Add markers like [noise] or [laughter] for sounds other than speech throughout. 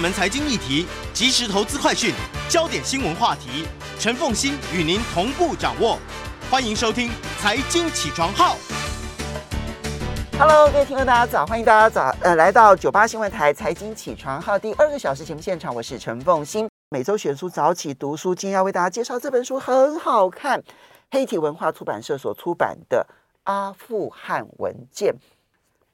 门财经议题，即时投资快讯，焦点新闻话题，陈凤馨与您同步掌握。欢迎收听《财经起床号》。Hello，各位听众，大家早！欢迎大家早呃来到九八新闻台《财经起床号》第二个小时节目现场，我是陈凤馨。每周选书早起读书，今天要为大家介绍这本书很好看，黑体文化出版社所出版的《阿富汗文件》。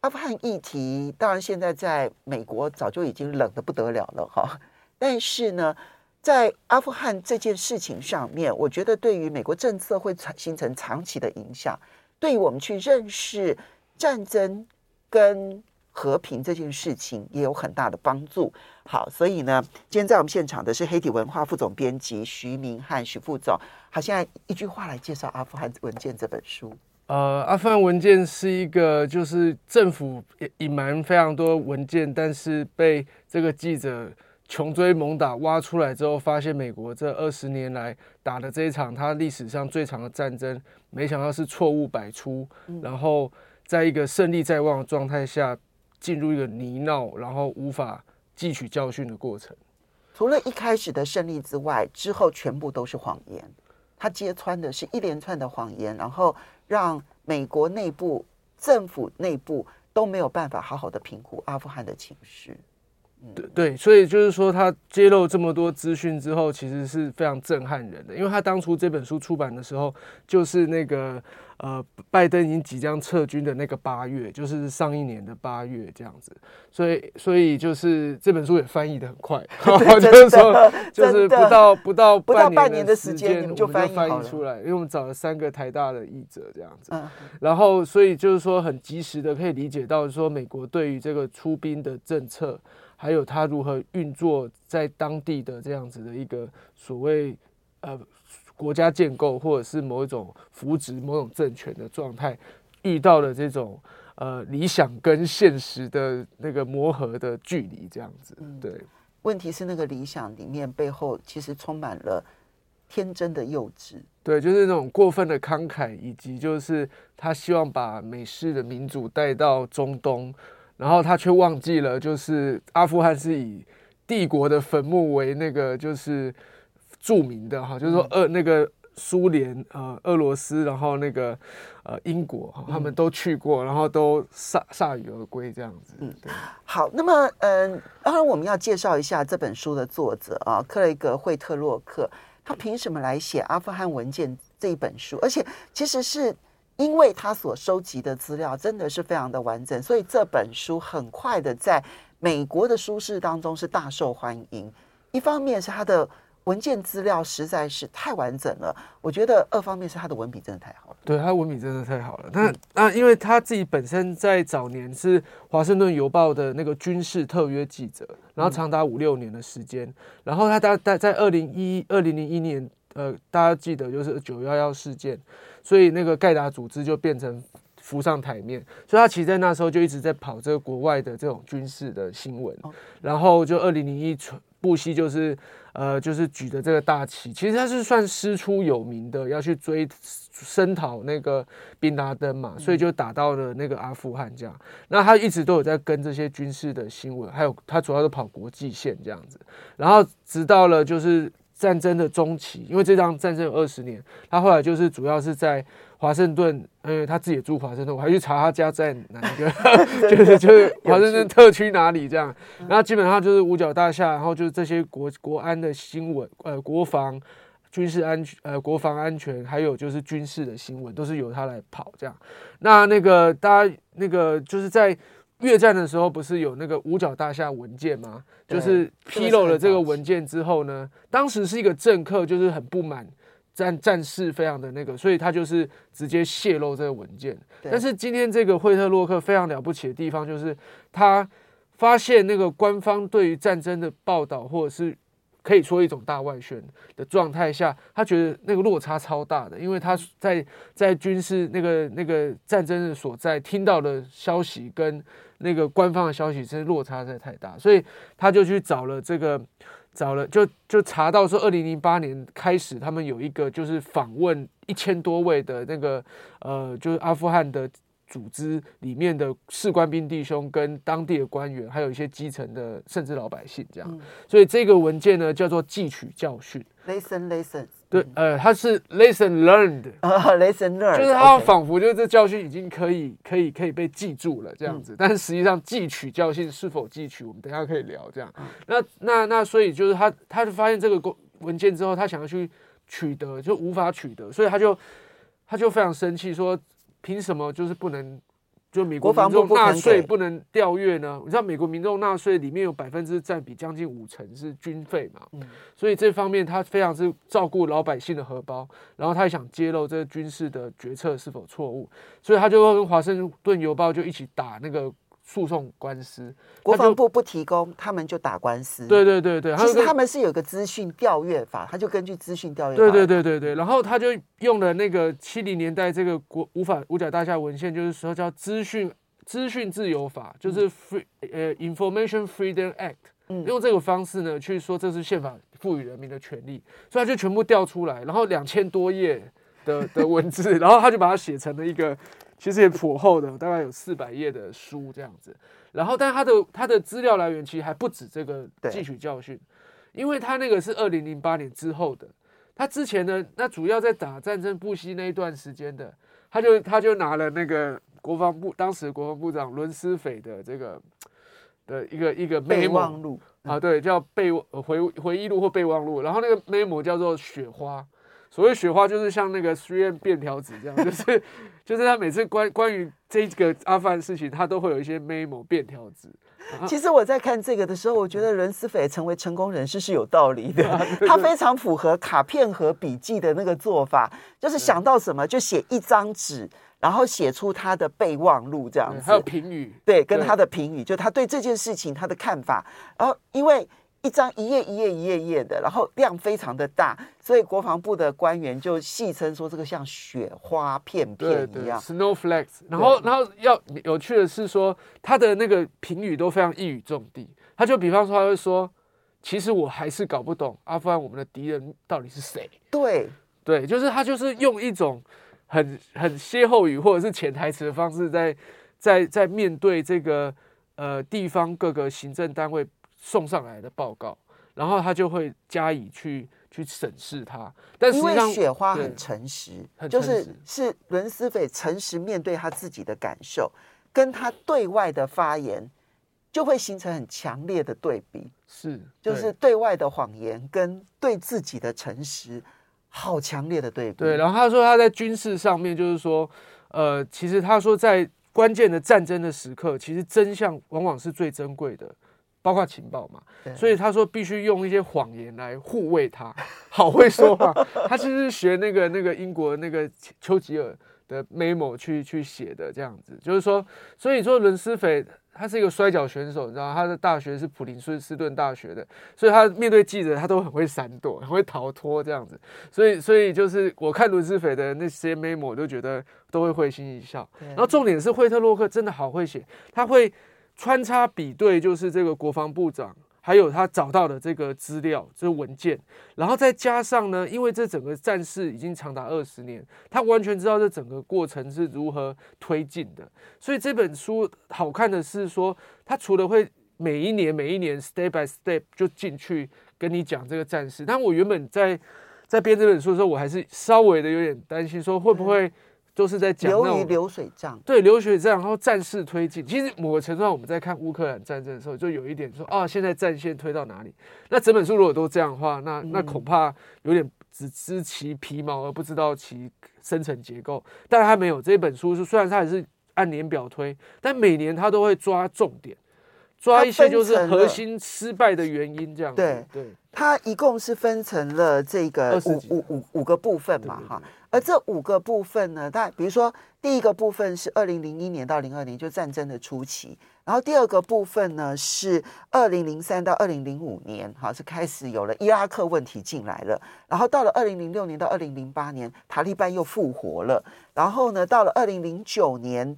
阿富汗议题，当然现在在美国早就已经冷得不得了了哈。但是呢，在阿富汗这件事情上面，我觉得对于美国政策会产形成长期的影响，对于我们去认识战争跟和平这件事情也有很大的帮助。好，所以呢，今天在我们现场的是黑体文化副总编辑徐明翰徐副总。好，现在一句话来介绍《阿富汗文件》这本书。呃，阿富汗文件是一个，就是政府隐瞒非常多文件，但是被这个记者穷追猛打挖出来之后，发现美国这二十年来打的这一场他历史上最长的战争，没想到是错误百出，然后在一个胜利在望的状态下，进入一个泥淖，然后无法汲取教训的过程。除了一开始的胜利之外，之后全部都是谎言。他揭穿的是一连串的谎言，然后让美国内部、政府内部都没有办法好好的评估阿富汗的情势。对对，所以就是说，他揭露这么多资讯之后，其实是非常震撼人的。因为他当初这本书出版的时候，就是那个呃，拜登已经即将撤军的那个八月，就是上一年的八月这样子。所以，所以就是这本书也翻译的很快，[laughs] [laughs] 就是说，就是不到不到不到半年的时间，我们就翻译出来，因为我们找了三个台大的译者这样子。然后，所以就是说，很及时的可以理解到，说美国对于这个出兵的政策。还有他如何运作在当地的这样子的一个所谓呃国家建构，或者是某一种扶植某种政权的状态，遇到了这种呃理想跟现实的那个磨合的距离，这样子。对，问题是那个理想里面背后其实充满了天真的幼稚。对，就是那种过分的慷慨，以及就是他希望把美式的民主带到中东。然后他却忘记了，就是阿富汗是以帝国的坟墓为那个就是著名的哈，就是说俄那个苏联呃俄罗斯，然后那个呃英国哈，他们都去过，然后都铩铩羽而归这样子。嗯，对。好，那么嗯，当然我们要介绍一下这本书的作者啊，克雷格惠特洛克，他凭什么来写《阿富汗文件》这一本书？而且其实是。因为他所收集的资料真的是非常的完整，所以这本书很快的在美国的书市当中是大受欢迎。一方面是他的文件资料实在是太完整了，我觉得二方面是他的文笔真的太好了。对，他文笔真的太好了。那那因为他自己本身在早年是华盛顿邮报的那个军事特约记者，然后长达五六年的时间，然后他大大在二零一二零零一年，呃，大家记得就是九幺幺事件。所以那个盖达组织就变成浮上台面，所以他其实在那时候就一直在跑这个国外的这种军事的新闻，然后就二零零一布希就是呃就是举的这个大旗，其实他是算师出有名的，要去追声讨那个宾拉登嘛，所以就打到了那个阿富汗这样。那他一直都有在跟这些军事的新闻，还有他主要是跑国际线这样子，然后直到了就是。战争的中期，因为这场战争有二十年，他后来就是主要是在华盛顿，因为他自己也住华盛顿，我还去查他家在哪一个，[laughs] 就是就是华盛顿特区哪里这样，然后基本上就是五角大厦，然后就是这些国国安的新闻，呃，国防、军事安全，呃，国防安全，还有就是军事的新闻，都是由他来跑这样。那那个大家那个就是在。越战的时候不是有那个五角大厦文件吗？就是披露了这个文件之后呢，当时是一个政客，就是很不满战战事非常的那个，所以他就是直接泄露这个文件。但是今天这个惠特洛克非常了不起的地方就是他发现那个官方对于战争的报道，或者是可以说一种大外宣的状态下，他觉得那个落差超大的，因为他在在军事那个那个战争的所在听到的消息跟那个官方的消息真是落差实在太大，所以他就去找了这个找了就就查到说，二零零八年开始他们有一个就是访问一千多位的那个呃就是阿富汗的。组织里面的士官兵弟兄跟当地的官员，还有一些基层的甚至老百姓这样，嗯、所以这个文件呢叫做汲取教训。Lesson。对，呃，他是 lesson learned。Uh, [laughs] lesson learned。就是他仿佛就是这教训已经可以可以可以被记住了这样子，嗯、但是实际上汲取教训是否汲取，我们等一下可以聊这样。嗯、那那那所以就是他他就发现这个文件之后，他想要去取得就无法取得，所以他就他就非常生气说。凭什么就是不能？就美国民众纳税不能调阅呢？你知道美国民众纳税里面有百分之占比将近五成是军费嘛？嗯，所以这方面他非常是照顾老百姓的荷包，然后他也想揭露这个军事的决策是否错误，所以他就会跟华盛顿邮报就一起打那个。诉讼官司，国防部不提供，他们就打官司。对对对对，其实他们是有个资讯调阅法，他就根据资讯调阅法。对对对对对，然后他就用了那个七零年代这个国无法五角大厦文献，就是说叫资讯资讯自由法，就是 Free 呃 Information Freedom Act，嗯，用这个方式呢去说这是宪法赋予人民的权利，所以他就全部调出来，然后两千多页的的文字，[laughs] 然后他就把它写成了一个。其实也颇厚的，大概有四百页的书这样子。然后，但他的他的资料来源其实还不止这个汲取教训，因为他那个是二零零八年之后的。他之前呢，那主要在打战争不息那一段时间的，他就他就拿了那个国防部当时国防部长伦斯斐的这个的一个一个备忘录啊，对，叫备回回忆录或备忘录。然后那个 memo 叫做雪花。所谓雪花就是像那个 3M 便条纸这样，就是 [laughs] 就是他每次关关于这个阿富汗事情，他都会有一些 memo 便条纸。其实我在看这个的时候，我觉得伦斯斐成为成功人士是有道理的，他非常符合卡片和笔记的那个做法，就是想到什么就写一张纸，然后写出他的备忘录这样子，还有评语，对，跟他的评语，就他对这件事情他的看法，然后因为。一张一页一页一页页的，然后量非常的大，所以国防部的官员就戏称说这个像雪花片片一样，snowflakes。然后，然后要有趣的是说，他的那个评语都非常一语中的。他就比方说，他会说，其实我还是搞不懂阿富汗我们的敌人到底是谁。对对，就是他就是用一种很很歇后语或者是潜台词的方式在，在在在面对这个呃地方各个行政单位。送上来的报告，然后他就会加以去去审视它。但实际上，因为雪花很诚实，很诚实，就是是伦斯斐诚实面对他自己的感受，跟他对外的发言就会形成很强烈的对比。是，就是对外的谎言跟对自己的诚实，好强烈的对比。对，然后他说他在军事上面就是说，呃，其实他说在关键的战争的时刻，其实真相往往是最珍贵的。包括情报嘛，所以他说必须用一些谎言来护卫他，[laughs] 好会说话。他其实是学那个那个英国那个丘吉尔的 memo 去去写的，这样子就是说，所以说伦斯斐他是一个摔跤选手，你知道他的大学是普林斯顿大学的，所以他面对记者他都很会闪躲，很会逃脱这样子。所以所以就是我看伦斯斐的那些 memo 我都觉得都会会心一笑。然后重点是惠特洛克真的好会写，他会。穿插比对，就是这个国防部长，还有他找到的这个资料，这个文件，然后再加上呢，因为这整个战事已经长达二十年，他完全知道这整个过程是如何推进的。所以这本书好看的是说，他除了会每一年每一年 step by step 就进去跟你讲这个战事，但我原本在在编这本书的时候，我还是稍微的有点担心，说会不会。都是在讲流于流水账，对流水账，然后战事推进。其实某个程度上，我们在看乌克兰战争的时候，就有一点说啊，现在战线推到哪里？那整本书如果都这样的话，那那恐怕有点只知其皮毛而不知道其深层结构。但他没有这本书，是虽然他也是按年表推，但每年他都会抓重点，抓一些就是核心失败的原因这样子。对对，他一共是分成了这个五五五五个部分嘛，哈。而这五个部分呢，它比如说第一个部分是二零零一年到零二年，就战争的初期。然后第二个部分呢是二零零三到二零零五年，哈，是开始有了伊拉克问题进来了。然后到了二零零六年到二零零八年，塔利班又复活了。然后呢，到了二零零九年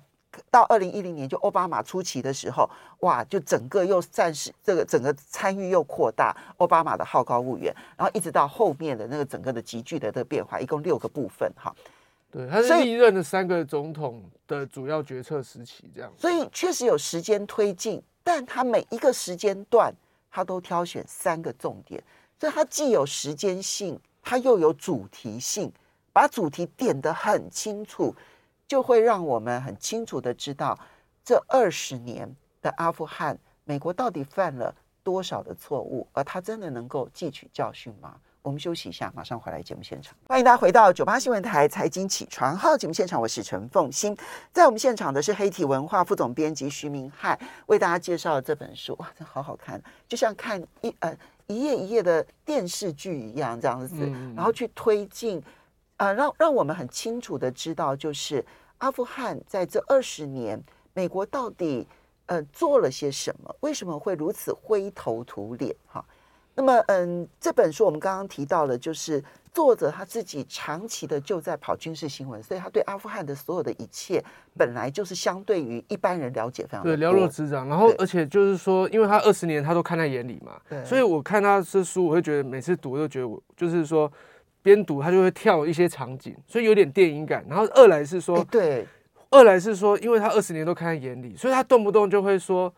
到二零一零年，就奥巴马初期的时候，哇，就整个又暂时这个整个参与又扩大，奥巴马的好高骛远。然后一直到后面的那个整个的急剧的这个变化，一共六个部分，哈。对，他是历任的三个总统的主要决策时期，这样。所以确实有时间推进，但他每一个时间段，他都挑选三个重点，所以他既有时间性，他又有主题性，把主题点得很清楚，就会让我们很清楚的知道这二十年的阿富汗，美国到底犯了多少的错误，而他真的能够汲取教训吗？我们休息一下，马上回来节目现场。欢迎大家回到九八新闻台财经起床号节目现场，我是陈凤欣。在我们现场的是黑体文化副总编辑徐明翰，为大家介绍这本书。哇，真好好看，就像看一呃一页一页的电视剧一样，这样子，嗯、然后去推进，呃，让让我们很清楚的知道，就是阿富汗在这二十年，美国到底呃做了些什么？为什么会如此灰头土脸？哈。那么，嗯，这本书我们刚刚提到了，就是作者他自己长期的就在跑军事新闻，所以他对阿富汗的所有的一切，本来就是相对于一般人了解非常多，对，了若指掌。然后，而且就是说，因为他二十年他都看在眼里嘛，对，所以我看他这书，我会觉得每次读都觉得我就是说，边读他就会跳一些场景，所以有点电影感。然后二来是说，对，二来是说，因为他二十年都看在眼里，所以他动不动就会说。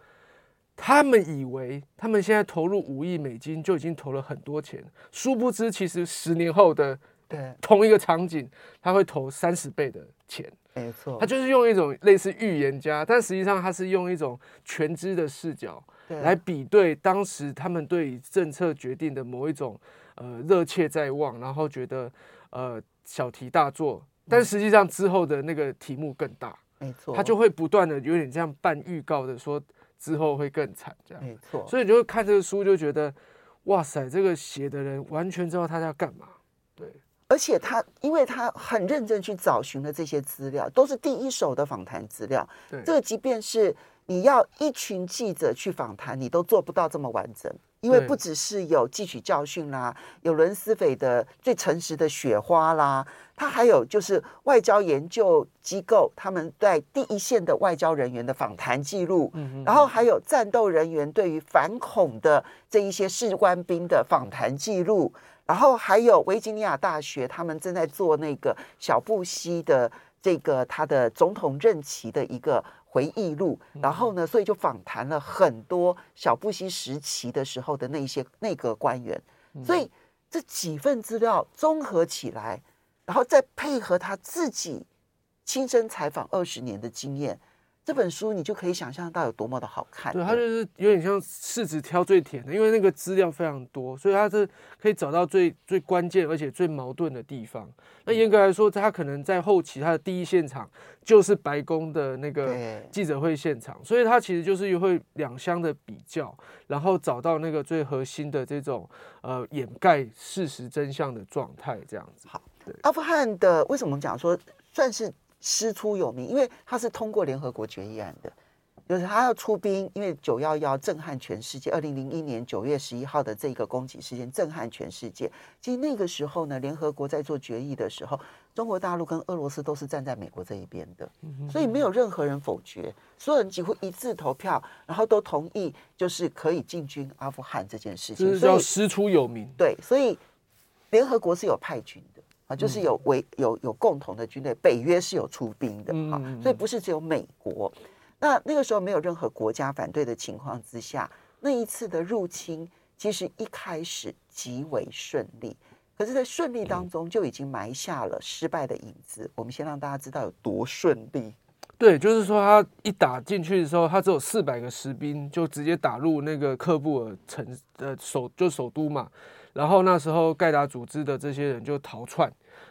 他们以为他们现在投入五亿美金就已经投了很多钱，殊不知其实十年后的对同一个场景，他会投三十倍的钱。没错，他就是用一种类似预言家，但实际上他是用一种全知的视角来比对当时他们对政策决定的某一种呃热切在望，然后觉得呃小题大做，但实际上之后的那个题目更大。没错，他就会不断的有点这样半预告的说。之后会更惨，这样没错。所以你就看这个书，就觉得，哇塞，这个写的人完全知道他在干嘛。对，而且他因为他很认真去找寻了这些资料，都是第一手的访谈资料。对，这个即便是你要一群记者去访谈，你都做不到这么完整。因为不只是有汲取教训啦，有伦斯斐的最诚实的雪花啦，他还有就是外交研究机构他们在第一线的外交人员的访谈记录，然后还有战斗人员对于反恐的这一些士官兵的访谈记录，然后还有维吉尼亚大学他们正在做那个小布希的这个他的总统任期的一个。回忆录，然后呢，所以就访谈了很多小布希时期的时候的那些内阁官员，所以这几份资料综合起来，然后再配合他自己亲身采访二十年的经验。这本书你就可以想象到有多么的好看。对，它就是有点像柿子挑最甜的，因为那个资料非常多，所以它是可以找到最最关键而且最矛盾的地方。那严格来说，它可能在后期它的第一现场就是白宫的那个记者会现场，所以它其实就是会两相的比较，然后找到那个最核心的这种呃掩盖事实真相的状态，这样子。好，对，阿富汗的为什么讲说算是？师出有名，因为他是通过联合国决议案的，就是他要出兵，因为九幺幺震撼全世界。二零零一年九月十一号的这个攻击事件震撼全世界。其实那个时候呢，联合国在做决议的时候，中国大陆跟俄罗斯都是站在美国这一边的，所以没有任何人否决，所有人几乎一致投票，然后都同意，就是可以进军阿富汗这件事情。所以师出有名，对，所以联合国是有派军的。啊，就是有为有有共同的军队，北约是有出兵的啊，所以不是只有美国。那那个时候没有任何国家反对的情况之下，那一次的入侵其实一开始极为顺利，可是，在顺利当中就已经埋下了失败的影子。我们先让大家知道有多顺利。对，就是说他一打进去的时候，他只有四百个士兵，就直接打入那个喀布尔城的首就首都嘛。然后那时候盖达组织的这些人就逃窜，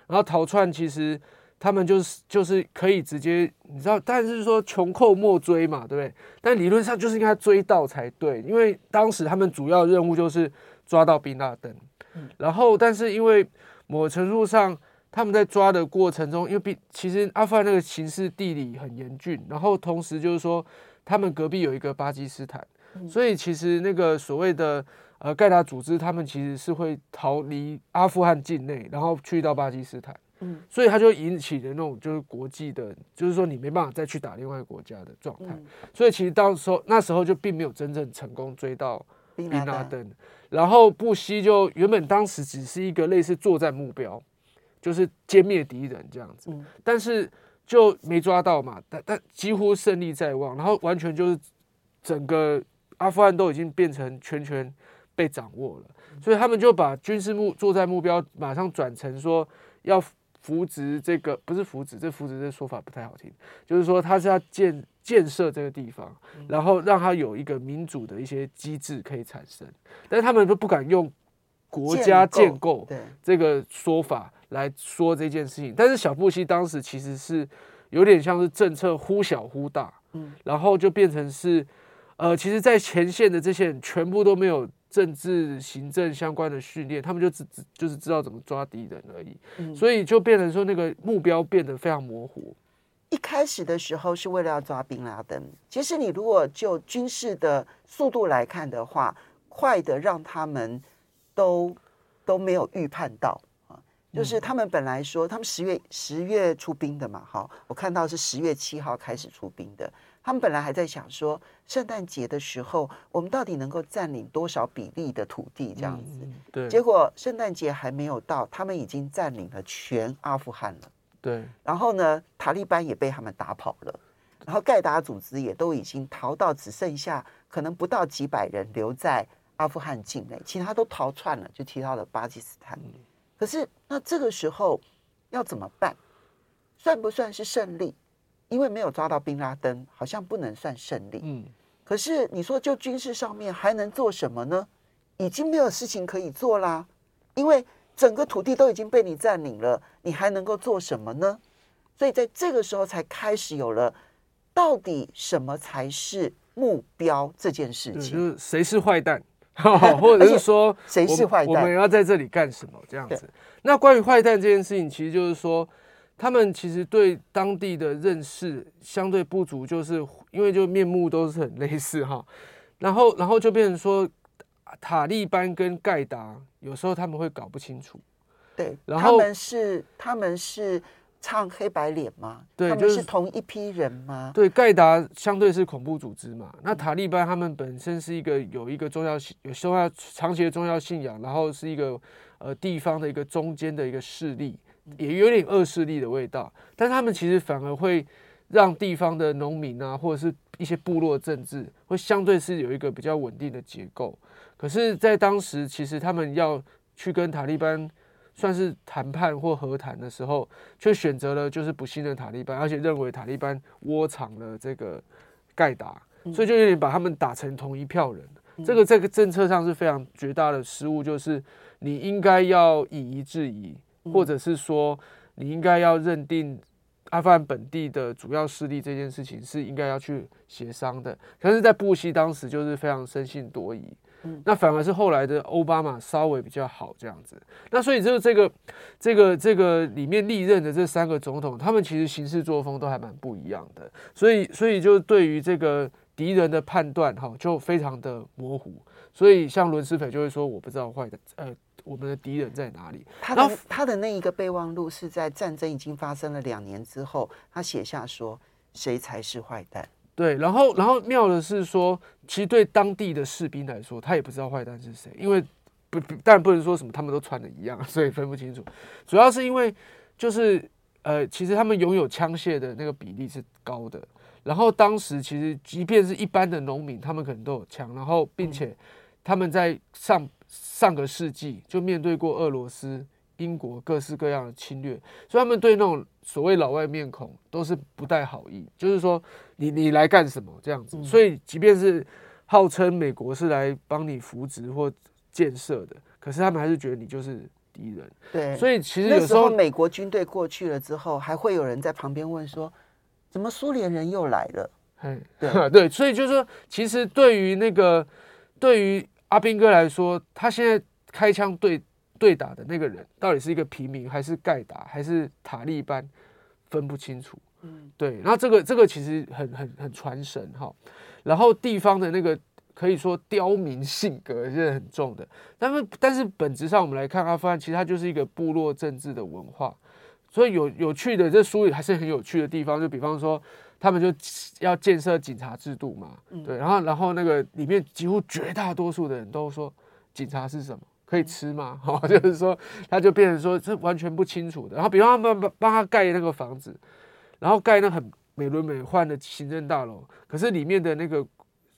然后逃窜其实他们就是就是可以直接你知道，但是说穷寇莫追嘛，对不对？但理论上就是应该追到才对，因为当时他们主要任务就是抓到宾拉登，然后但是因为某程度上他们在抓的过程中，因为比其实阿富汗那个形势地理很严峻，然后同时就是说，他们隔壁有一个巴基斯坦，所以其实那个所谓的呃盖达组织，他们其实是会逃离阿富汗境内，然后去到巴基斯坦，嗯，所以他就引起的那种就是国际的，就是说你没办法再去打另外国家的状态，所以其实到时候那时候就并没有真正成功追到宾拉登，然后布希就原本当时只是一个类似作战目标。就是歼灭敌人这样子，但是就没抓到嘛，但但几乎胜利在望，然后完全就是整个阿富汗都已经变成全权被掌握了，所以他们就把军事目作战目标马上转成说要扶植这个，不是扶植，这扶植这说法不太好听，就是说他是要建建设这个地方，然后让他有一个民主的一些机制可以产生，但是他们都不敢用国家建构这个说法。来说这件事情，但是小布希当时其实是有点像是政策忽小忽大，嗯，然后就变成是，呃，其实，在前线的这些人全部都没有政治行政相关的训练，他们就只只就是知道怎么抓敌人而已，嗯，所以就变成说那个目标变得非常模糊。一开始的时候是为了要抓宾拉登，其实你如果就军事的速度来看的话，快的让他们都都没有预判到。就是他们本来说，他们十月十月出兵的嘛，哈，我看到是十月七号开始出兵的。他们本来还在想说，圣诞节的时候，我们到底能够占领多少比例的土地这样子。对。结果圣诞节还没有到，他们已经占领了全阿富汗了。对。然后呢，塔利班也被他们打跑了，然后盖达组织也都已经逃到只剩下可能不到几百人留在阿富汗境内，其他都逃窜了，就提到了巴基斯坦。可是，那这个时候要怎么办？算不算是胜利？因为没有抓到宾拉登，好像不能算胜利。嗯。可是你说，就军事上面还能做什么呢？已经没有事情可以做啦，因为整个土地都已经被你占领了，你还能够做什么呢？所以在这个时候才开始有了，到底什么才是目标这件事情？就是谁是坏蛋？[laughs] 或者是说，谁是坏蛋？我们要在这里干什么？这样子。那关于坏蛋这件事情，其实就是说，他们其实对当地的认识相对不足，就是因为就面目都是很类似哈。然后，然后就变成说，塔利班跟盖达有时候他们会搞不清楚。对，然后他们是他们是。唱黑白脸吗？对，就是，是同一批人吗？对，盖达相对是恐怖组织嘛。那塔利班他们本身是一个有一个重要信，有宗教长期的重要信仰，然后是一个呃地方的一个中间的一个势力，也有点恶势力的味道。但他们其实反而会让地方的农民啊，或者是一些部落政治，会相对是有一个比较稳定的结构。可是，在当时，其实他们要去跟塔利班。算是谈判或和谈的时候，却选择了就是不信任塔利班，而且认为塔利班窝藏了这个盖达，所以就有点把他们打成同一票人。这个这个政策上是非常绝大的失误，就是你应该要以夷制夷，或者是说你应该要认定阿富汗本地的主要势力这件事情是应该要去协商的。可是，在布希当时就是非常生性多疑。那反而是后来的奥巴马稍微比较好这样子，那所以就是这个这个这个里面历任的这三个总统，他们其实行事作风都还蛮不一样的，所以所以就对于这个敌人的判断哈，就非常的模糊。所以像伦斯斐就会说，我不知道坏的呃我们的敌人在哪里。他的他的那一个备忘录是在战争已经发生了两年之后，他写下说谁才是坏蛋。对，然后，然后妙的是说，其实对当地的士兵来说，他也不知道坏蛋是谁，因为不，当然不能说什么他们都穿的一样，所以分不清楚。主要是因为，就是呃，其实他们拥有枪械的那个比例是高的。然后当时其实，即便是一般的农民，他们可能都有枪，然后并且他们在上上个世纪就面对过俄罗斯。英国各式各样的侵略，所以他们对那种所谓老外面孔都是不带好意，就是说你你来干什么这样子。所以即便是号称美国是来帮你扶植或建设的，可是他们还是觉得你就是敌人。对，所以其实有时候美国军队过去了之后，还会有人在旁边问说：“怎么苏联人又来了？”嘿，对 [laughs] 对，所以就是说，其实对于那个对于阿兵哥来说，他现在开枪对。对打的那个人到底是一个平民还是盖达还是塔利班，分不清楚。嗯，对。然后这个这个其实很很很传神哈。然后地方的那个可以说刁民性格是很重的。但是但是本质上我们来看阿富汗，其实它就是一个部落政治的文化。所以有有趣的这书里还是很有趣的地方，就比方说他们就要建设警察制度嘛。对。然后然后那个里面几乎绝大多数的人都说警察是什么？可以吃吗？哈，[laughs] 就是说，他就变成说，是完全不清楚的。然后，比方他们帮帮他盖那个房子，然后盖那很美轮美奂的行政大楼，可是里面的那个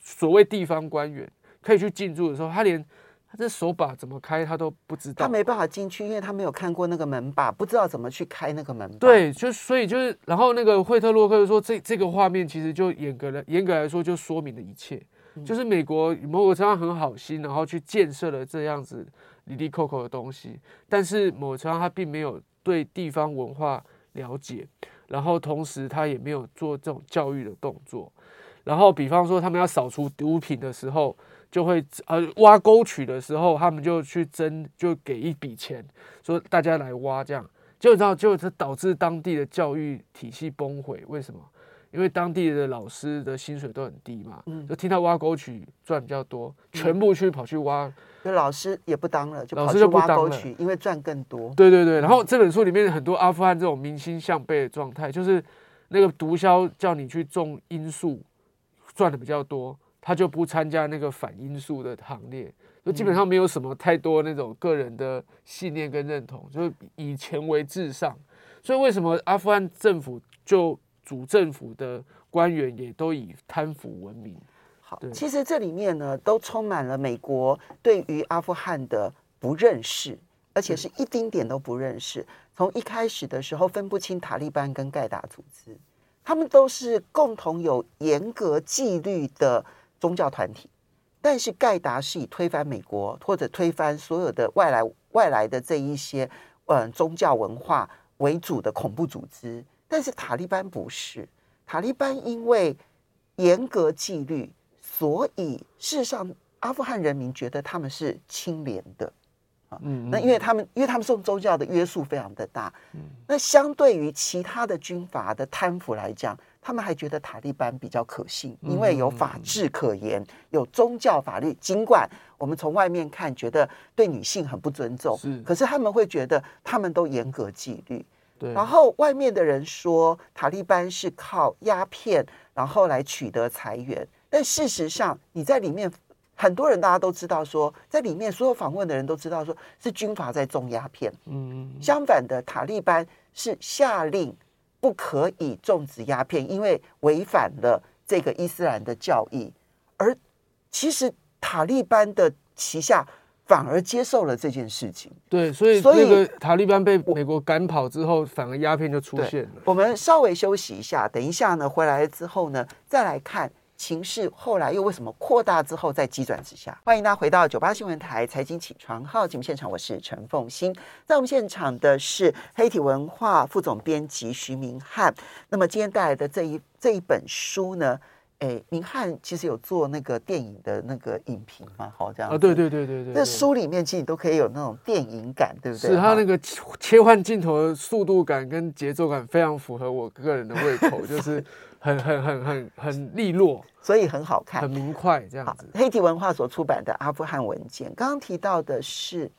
所谓地方官员可以去进驻的时候，他连他这手把怎么开他都不知道，他没办法进去，因为他没有看过那个门把，不知道怎么去开那个门把。对，就所以就是，然后那个惠特洛克就说，这这个画面其实就严格了严格来说就说明了一切。就是美国某个程度上很好心，然后去建设了这样子里里扣扣的东西，但是某个程度上他并没有对地方文化了解，然后同时他也没有做这种教育的动作，然后比方说他们要扫除毒品的时候，就会呃挖沟渠的时候，他们就去征，就给一笔钱，说大家来挖这样，就你知道，就这导致当地的教育体系崩毁，为什么？因为当地的老师的薪水都很低嘛，嗯、就听到挖沟渠赚比较多，全部去跑去挖，那老师也不当了，就老师就挖沟渠，因为赚更多。对对对，然后这本书里面很多阿富汗这种民心向背的状态，就是那个毒枭叫你去种罂粟，赚的比较多，他就不参加那个反因素的行列，就基本上没有什么太多那种个人的信念跟认同，就是以钱为至上。所以为什么阿富汗政府就主政府的官员也都以贪腐闻名。好，其实这里面呢，都充满了美国对于阿富汗的不认识，而且是一丁点都不认识。从一开始的时候，分不清塔利班跟盖达组织，他们都是共同有严格纪律的宗教团体，但是盖达是以推翻美国或者推翻所有的外来外来的这一些嗯宗教文化为主的恐怖组织。但是塔利班不是，塔利班因为严格纪律，所以事实上阿富汗人民觉得他们是清廉的啊。嗯，那因为他们因为他们受宗教的约束非常的大，嗯，那相对于其他的军阀的贪腐来讲，他们还觉得塔利班比较可信，因为有法治可言，有宗教法律。尽管我们从外面看觉得对女性很不尊重，是，可是他们会觉得他们都严格纪律。然后外面的人说塔利班是靠鸦片，然后来取得财源。但事实上，你在里面，很多人大家都知道说，在里面所有访问的人都知道说是军阀在种鸦片。嗯，相反的，塔利班是下令不可以种植鸦片，因为违反了这个伊斯兰的教义。而其实塔利班的旗下。反而接受了这件事情，对，所以所以那个塔利班被美国赶跑之后，反而鸦片就出现了。我们稍微休息一下，等一下呢，回来之后呢，再来看情势后来又为什么扩大之后再急转直下。欢迎大家回到九八新闻台财经起床号节目现场，我是陈凤欣，在我们现场的是黑体文化副总编辑徐明翰。那么今天带来的这一这一本书呢？哎，明翰其实有做那个电影的那个影评嘛，好这样啊，对对对对对。那书里面其实你都可以有那种电影感，对不对？是它那个切换镜头的速度感跟节奏感非常符合我个人的胃口，[laughs] 就是很很很很很利落，所以很好看，很明快这样子。黑体文化所出版的《阿富汗文件》，刚刚提到的是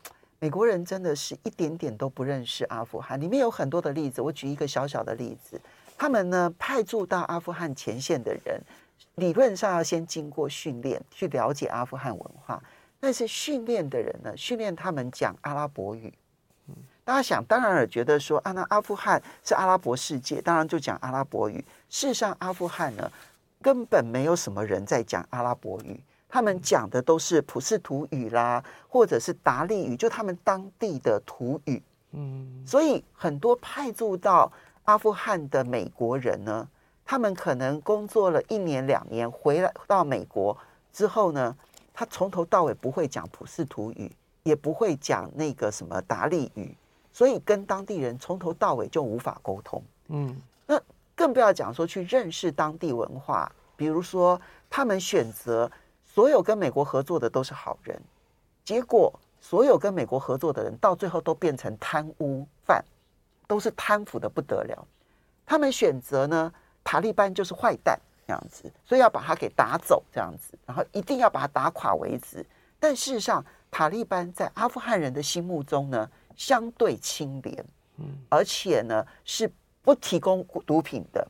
美国人真的是一点点都不认识阿富汗，里面有很多的例子。我举一个小小的例子，他们呢派驻到阿富汗前线的人。理论上要先经过训练，去了解阿富汗文化。但是训练的人呢，训练他们讲阿拉伯语。大家想当然尔觉得说啊，那阿富汗是阿拉伯世界，当然就讲阿拉伯语。事实上，阿富汗呢根本没有什么人在讲阿拉伯语，他们讲的都是普什图语啦，或者是达利语，就他们当地的土语。嗯，所以很多派驻到阿富汗的美国人呢。他们可能工作了一年两年，回来到美国之后呢，他从头到尾不会讲普什图语，也不会讲那个什么达利语，所以跟当地人从头到尾就无法沟通。嗯，那更不要讲说去认识当地文化，比如说他们选择所有跟美国合作的都是好人，结果所有跟美国合作的人，到最后都变成贪污犯，都是贪腐的不得了。他们选择呢，塔利班就是坏蛋这样子，所以要把他给打走这样子，然后一定要把他打垮为止。但事实上，塔利班在阿富汗人的心目中呢，相对清廉，嗯，而且呢是不提供毒品的，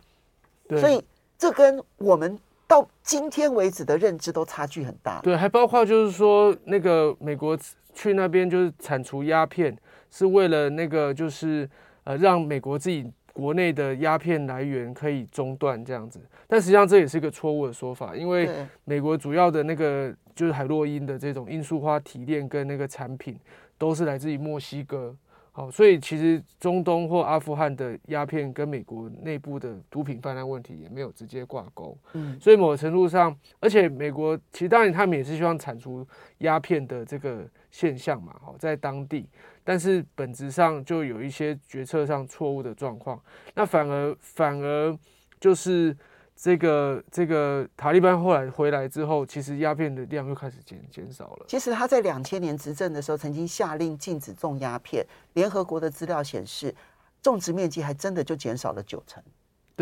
对所以这跟我们到今天为止的认知都差距很大。对，还包括就是说，那个美国去那边就是铲除鸦片，是为了那个就是呃让美国自己。国内的鸦片来源可以中断这样子，但实际上这也是一个错误的说法，因为美国主要的那个就是海洛因的这种罂粟花提炼跟那个产品都是来自于墨西哥，好，所以其实中东或阿富汗的鸦片跟美国内部的毒品泛滥问题也没有直接挂钩，嗯，所以某个程度上，而且美国其实当然他们也是希望铲除鸦片的这个现象嘛，好，在当地。但是本质上就有一些决策上错误的状况，那反而反而就是这个这个塔利班后来回来之后，其实鸦片的量又开始减减少了。其实他在两千年执政的时候，曾经下令禁止种鸦片，联合国的资料显示，种植面积还真的就减少了九成。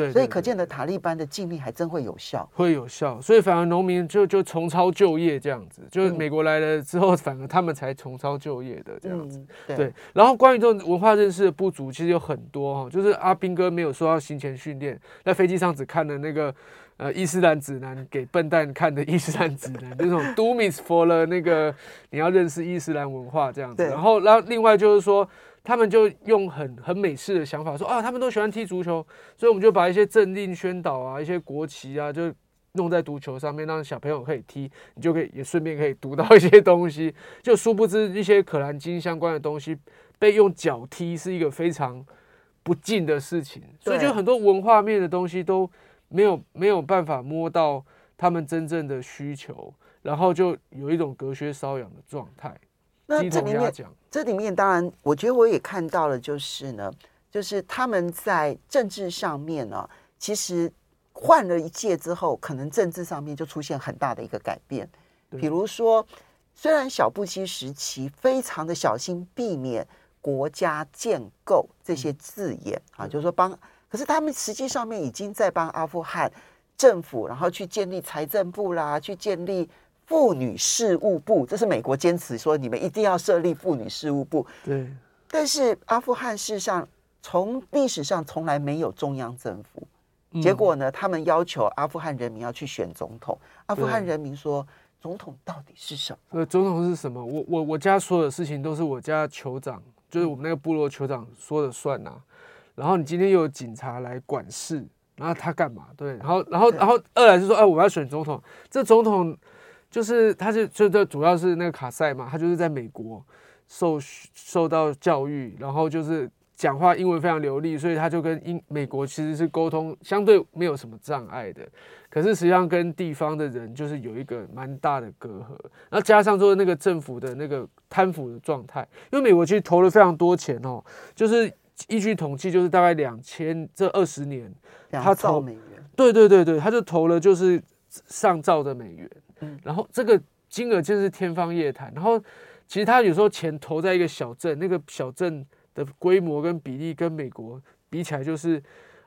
对，所以可见的塔利班的禁令还真会有效，会有效。所以反而农民就就重操旧业这样子，就是美国来了之后，反而他们才重操旧业的这样子。对，对。然后关于这种文化认识的不足，其实有很多哈，就是阿兵哥没有说要行前训练，在飞机上只看了那个呃伊斯兰指南给笨蛋看的伊斯兰指南，[laughs] 这种 Doom's for 了那个你要认识伊斯兰文化这样子。然后，然后另外就是说。他们就用很很美式的想法说啊，他们都喜欢踢足球，所以我们就把一些政令宣导啊，一些国旗啊，就弄在足球上面，让小朋友可以踢，你就可以也顺便可以读到一些东西。[laughs] 就殊不知一些可兰经相关的东西被用脚踢是一个非常不敬的事情，所以就很多文化面的东西都没有没有办法摸到他们真正的需求，然后就有一种隔靴搔痒的状态。那这里面，这里面当然，我觉得我也看到了，就是呢，就是他们在政治上面呢、啊，其实换了一届之后，可能政治上面就出现很大的一个改变。比如说，虽然小布希时期非常的小心避免“国家建构”这些字眼啊，就是说帮，可是他们实际上面已经在帮阿富汗政府，然后去建立财政部啦，去建立。妇女事务部，这是美国坚持说你们一定要设立妇女事务部。对，但是阿富汗事实上从历史上从来没有中央政府，结果呢，他们要求阿富汗人民要去选总统。阿富汗人民说，总统到底是什么？呃，总统是什么？我我我家所有的事情都是我家酋长，就是我们那个部落酋长说了算呐。然后你今天又有警察来管事，然后他干嘛？对，然后然后然后二来是说，哎，我要选总统，这总统。就是他是就就主要是那个卡塞嘛，他就是在美国受受到教育，然后就是讲话英文非常流利，所以他就跟英美国其实是沟通相对没有什么障碍的。可是实际上跟地方的人就是有一个蛮大的隔阂，然后加上说那个政府的那个贪腐的状态，因为美国其实投了非常多钱哦，就是依据统计就是大概两千这二十年，他投美元，对对对对，他就投了就是上兆的美元。然后这个金额真是天方夜谭。然后其实他有时候钱投在一个小镇，那个小镇的规模跟比例跟美国比起来，就是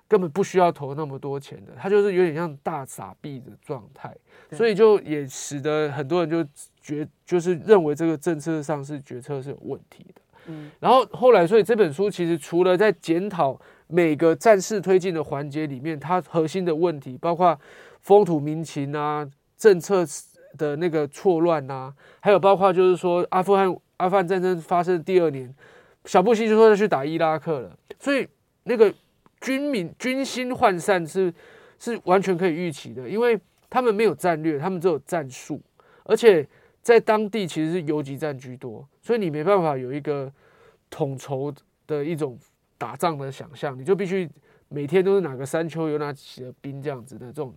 根本不需要投那么多钱的。他就是有点像大傻逼的状态，所以就也使得很多人就觉就是认为这个政策上是决策是有问题的。嗯，然后后来所以这本书其实除了在检讨每个战事推进的环节里面，它核心的问题包括风土民情啊。政策的那个错乱呐，还有包括就是说阿富汗阿富汗战争发生的第二年，小布希就说要去打伊拉克了，所以那个军民军心涣散是是完全可以预期的，因为他们没有战略，他们只有战术，而且在当地其实是游击战居多，所以你没办法有一个统筹的一种打仗的想象，你就必须每天都是哪个山丘有哪几个兵这样子的这种。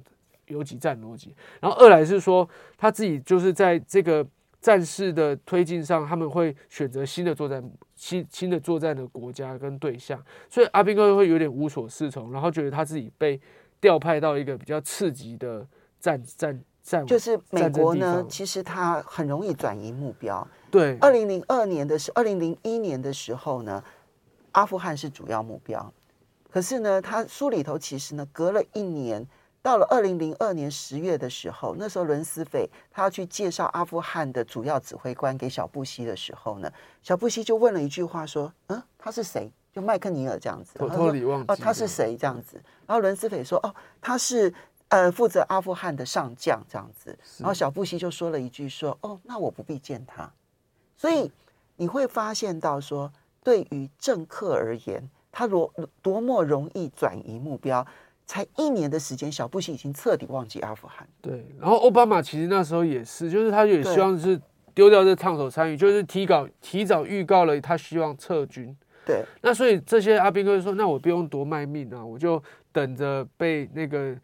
游击战逻辑，然后二来是说他自己就是在这个战事的推进上，他们会选择新的作战新新的作战的国家跟对象，所以阿兵哥会有点无所适从，然后觉得他自己被调派到一个比较刺激的战战战就是美国呢，其实它很容易转移目标。对，二零零二年的时，二零零一年的时候呢，阿富汗是主要目标。可是呢，他书里头其实呢，隔了一年，到了二零零二年十月的时候，那时候伦斯斐他要去介绍阿富汗的主要指挥官给小布希的时候呢，小布希就问了一句话说：“嗯，他是谁？”就麦克尼尔这样子。偷偷里忘记哦，他是谁这样子？然后伦斯斐说：“哦，他是。”呃，负责阿富汗的上将这样子，然后小布希就说了一句说：“哦，那我不必见他。”所以你会发现到说，对于政客而言，他多多么容易转移目标。才一年的时间，小布希已经彻底忘记阿富汗。对，然后奥巴马其实那时候也是，就是他也希望是丢掉这烫手山芋，就是提稿提早预告了他希望撤军。对，那所以这些阿兵哥就说：“那我不用多卖命啊，我就等着被那个。”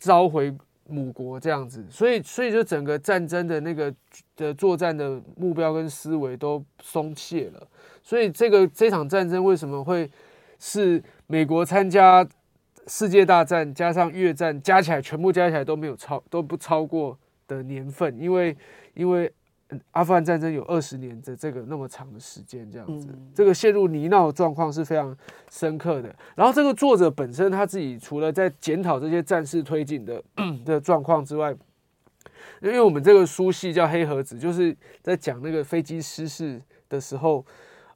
召回母国这样子，所以所以就整个战争的那个的作战的目标跟思维都松懈了，所以这个这场战争为什么会是美国参加世界大战加上越战加起来全部加起来都没有超都不超过的年份？因为因为。阿富汗战争有二十年的这个那么长的时间，这样子，这个陷入泥淖的状况是非常深刻的。然后，这个作者本身他自己除了在检讨这些战事推进的 [clears throat] 的状况之外，因为我们这个书系叫黑盒子，就是在讲那个飞机失事的时候，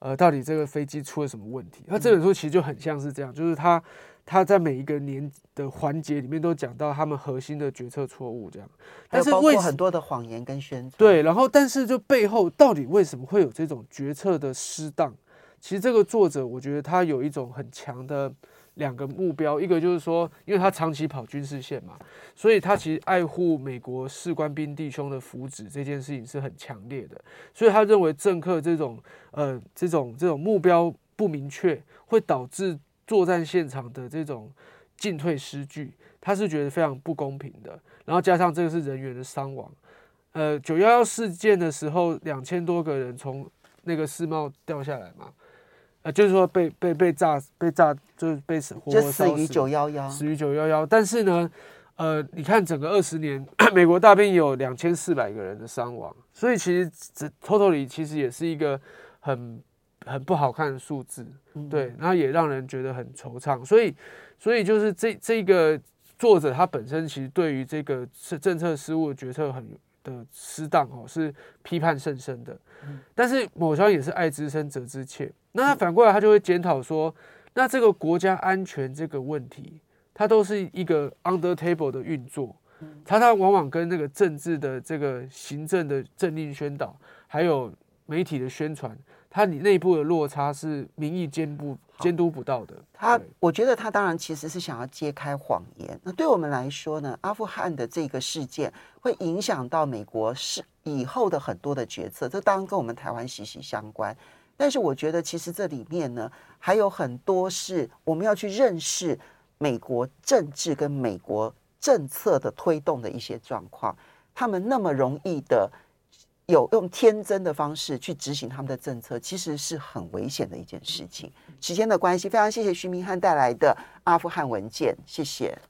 呃，到底这个飞机出了什么问题？那这本书其实就很像是这样，就是他。他在每一个年的环节里面都讲到他们核心的决策错误，这样，但是包括很多的谎言跟宣传。对，然后但是就背后到底为什么会有这种决策的失当？其实这个作者我觉得他有一种很强的两个目标，一个就是说，因为他长期跑军事线嘛，所以他其实爱护美国士官兵弟兄的福祉这件事情是很强烈的，所以他认为政客这种呃这种这种目标不明确会导致。作战现场的这种进退失据，他是觉得非常不公平的。然后加上这个是人员的伤亡，呃，九幺幺事件的时候，两千多个人从那个世贸掉下来嘛，呃，就是说被被被炸被炸，就是被死活活死于九幺幺，死于九幺幺。但是呢，呃，你看整个二十年，美国大兵有两千四百个人的伤亡，所以其实这 totally 其实也是一个很。很不好看的数字，对，然后也让人觉得很惆怅，所以，所以就是这这个作者他本身其实对于这个是政策失误的决策很的失当哦，是批判甚深的。但是某方也是爱之深责之切，那他反过来他就会检讨说，那这个国家安全这个问题，它都是一个 under table 的运作，它它往往跟那个政治的这个行政的政令宣导，还有媒体的宣传。它你内部的落差是民意兼不监督不到的。他我觉得他当然其实是想要揭开谎言。那对我们来说呢，阿富汗的这个事件会影响到美国是以后的很多的决策，这当然跟我们台湾息息相关。但是我觉得其实这里面呢，还有很多是我们要去认识美国政治跟美国政策的推动的一些状况。他们那么容易的。有用天真的方式去执行他们的政策，其实是很危险的一件事情。时间的关系，非常谢谢徐明翰带来的阿富汗文件，谢谢。